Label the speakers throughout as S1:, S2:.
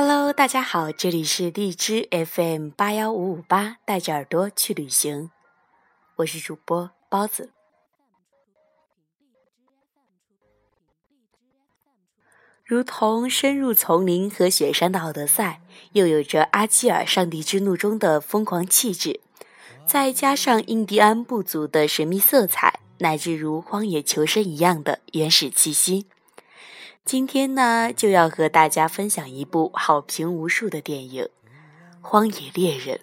S1: Hello，大家好，这里是荔枝 FM 八幺五五八，带着耳朵去旅行，我是主播包子。如同深入丛林和雪山的奥德赛，又有着阿基尔上帝之怒中的疯狂气质，再加上印第安部族的神秘色彩，乃至如荒野求生一样的原始气息。今天呢，就要和大家分享一部好评无数的电影《荒野猎人》。《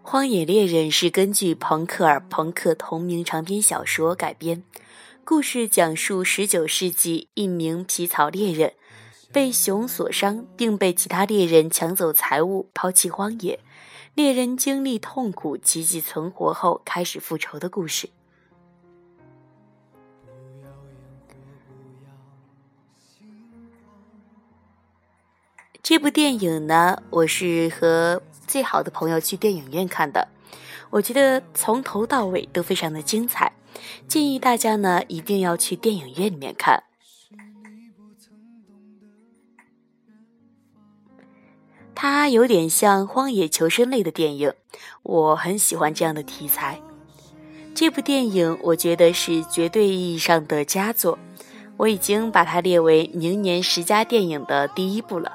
S1: 荒野猎人》是根据朋克尔·朋克同名长篇小说改编，故事讲述19世纪一名皮草猎人被熊所伤，并被其他猎人抢走财物，抛弃荒野。猎人经历痛苦、奇迹存活后，开始复仇的故事。这部电影呢，我是和最好的朋友去电影院看的，我觉得从头到尾都非常的精彩，建议大家呢一定要去电影院里面看。它有点像荒野求生类的电影，我很喜欢这样的题材。这部电影我觉得是绝对意义上的佳作，我已经把它列为明年十佳电影的第一部了。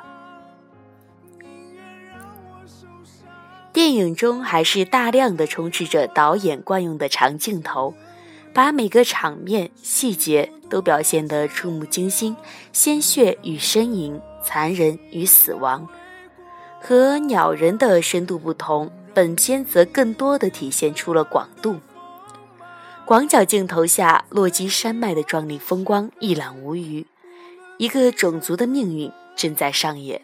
S1: 电影中还是大量的充斥着导演惯用的长镜头，把每个场面细节都表现得触目惊心，鲜血与呻吟，残忍与死亡。和鸟人的深度不同，本片则更多的体现出了广度。广角镜头下，落基山脉的壮丽风光一览无余，一个种族的命运正在上演。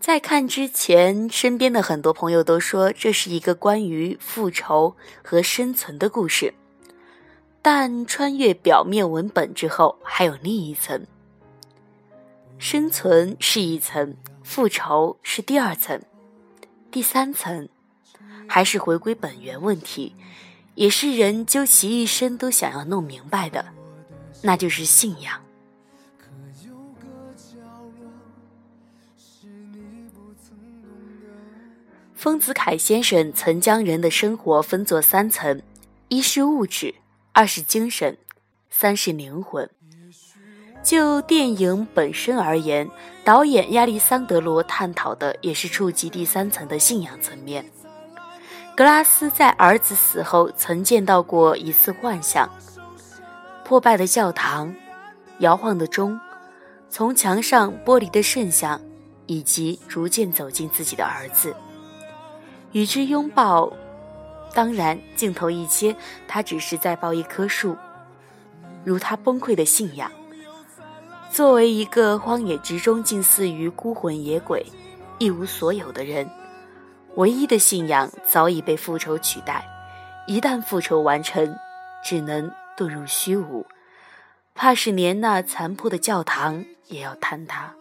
S1: 在看之前，身边的很多朋友都说这是一个关于复仇和生存的故事，但穿越表面文本之后，还有另一层。生存是一层，复仇是第二层，第三层还是回归本源问题，也是人究其一生都想要弄明白的，那就是信仰。丰子恺先生曾将人的生活分作三层：一是物质，二是精神，三是灵魂。就电影本身而言，导演亚历桑德罗探讨的也是触及第三层的信仰层面。格拉斯在儿子死后曾见到过一次幻象：破败的教堂、摇晃的钟、从墙上剥离的圣像，以及逐渐走进自己的儿子，与之拥抱。当然，镜头一切，他只是在抱一棵树，如他崩溃的信仰。作为一个荒野之中近似于孤魂野鬼、一无所有的人，唯一的信仰早已被复仇取代。一旦复仇完成，只能遁入虚无，怕是连那残破的教堂也要坍塌。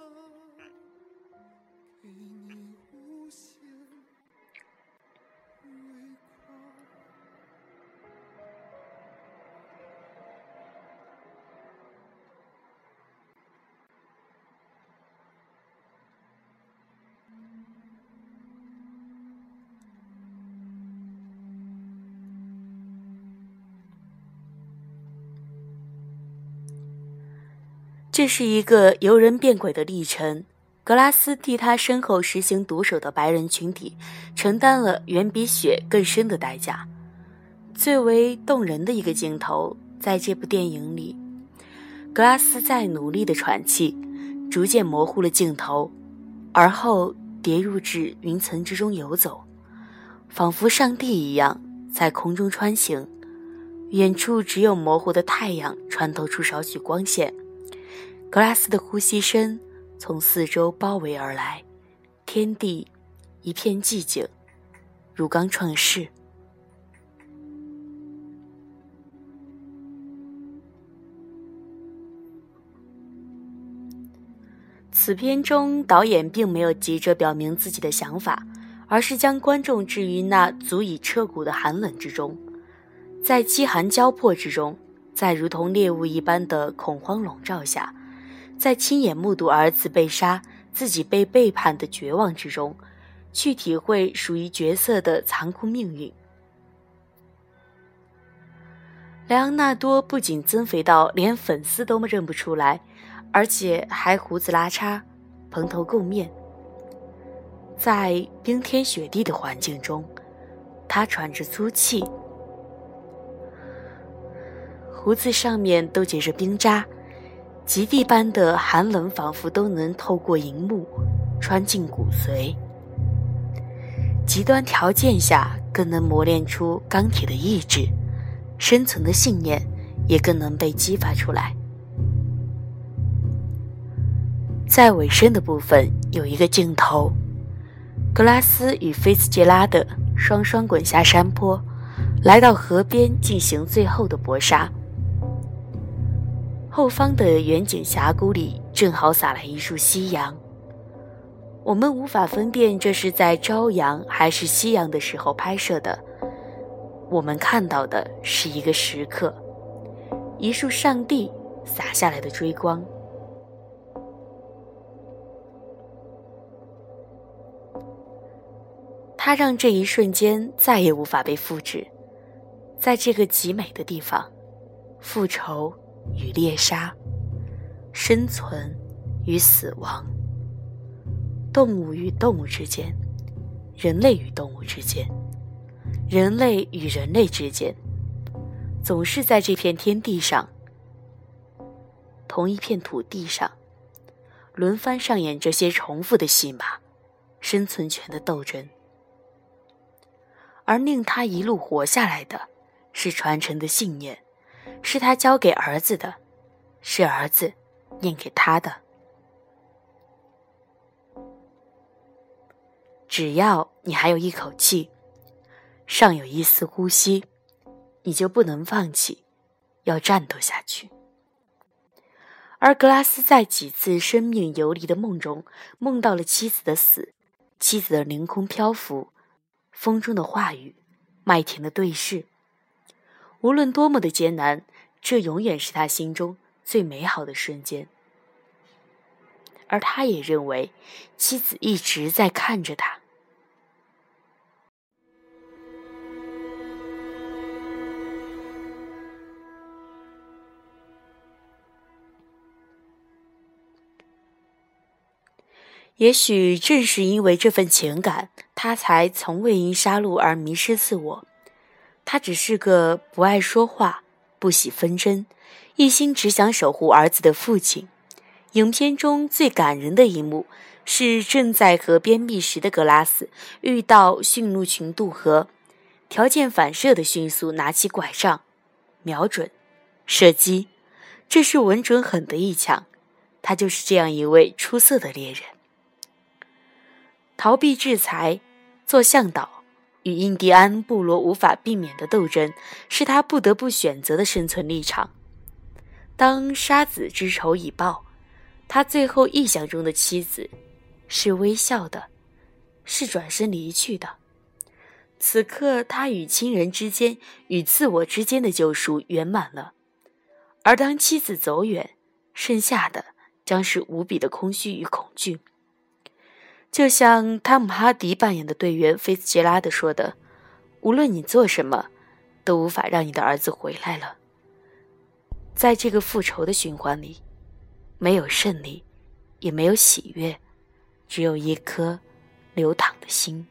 S1: 这是一个由人变鬼的历程。格拉斯替他身后实行毒手的白人群体承担了远比血更深的代价。最为动人的一个镜头，在这部电影里，格拉斯在努力的喘气，逐渐模糊了镜头，而后跌入至云层之中游走，仿佛上帝一样在空中穿行。远处只有模糊的太阳穿透出少许光线。格拉斯的呼吸声从四周包围而来，天地一片寂静，如刚创世。此片中，导演并没有急着表明自己的想法，而是将观众置于那足以彻骨的寒冷之中，在饥寒交迫之中，在如同猎物一般的恐慌笼罩下，在亲眼目睹儿子被杀、自己被背叛的绝望之中，去体会属于角色的残酷命运。莱昂纳多不仅增肥到连粉丝都认不出来，而且还胡子拉碴、蓬头垢面。在冰天雪地的环境中，他喘着粗气，胡子上面都结着冰渣，极地般的寒冷仿佛都能透过银幕穿进骨髓。极端条件下，更能磨练出钢铁的意志。生存的信念也更能被激发出来。在尾声的部分有一个镜头，格拉斯与菲茨杰拉德双双滚下山坡，来到河边进行最后的搏杀。后方的远景峡谷里正好洒来一束夕阳。我们无法分辨这是在朝阳还是夕阳的时候拍摄的。我们看到的是一个时刻，一束上帝洒下来的追光。他让这一瞬间再也无法被复制。在这个极美的地方，复仇与猎杀，生存与死亡，动物与动物之间，人类与动物之间。人类与人类之间，总是在这片天地上，同一片土地上，轮番上演这些重复的戏码，生存权的斗争。而令他一路活下来的，是传承的信念，是他教给儿子的，是儿子念给他的。只要你还有一口气。尚有一丝呼吸，你就不能放弃，要战斗下去。而格拉斯在几次生命游离的梦中，梦到了妻子的死，妻子的凌空漂浮，风中的话语，麦田的对视。无论多么的艰难，这永远是他心中最美好的瞬间。而他也认为，妻子一直在看着他。也许正是因为这份情感，他才从未因杀戮而迷失自我。他只是个不爱说话、不喜纷争、一心只想守护儿子的父亲。影片中最感人的一幕是正在河边觅食的格拉斯遇到驯鹿群渡河，条件反射的迅速拿起拐杖，瞄准，射击。这是稳准狠的一枪。他就是这样一位出色的猎人。逃避制裁，做向导，与印第安部落无法避免的斗争，是他不得不选择的生存立场。当杀子之仇已报，他最后臆想中的妻子，是微笑的，是转身离去的。此刻，他与亲人之间、与自我之间的救赎圆满了。而当妻子走远，剩下的将是无比的空虚与恐惧。就像汤姆·哈迪扮演的队员菲茨杰拉德说的：“无论你做什么，都无法让你的儿子回来了。”在这个复仇的循环里，没有胜利，也没有喜悦，只有一颗流淌的心。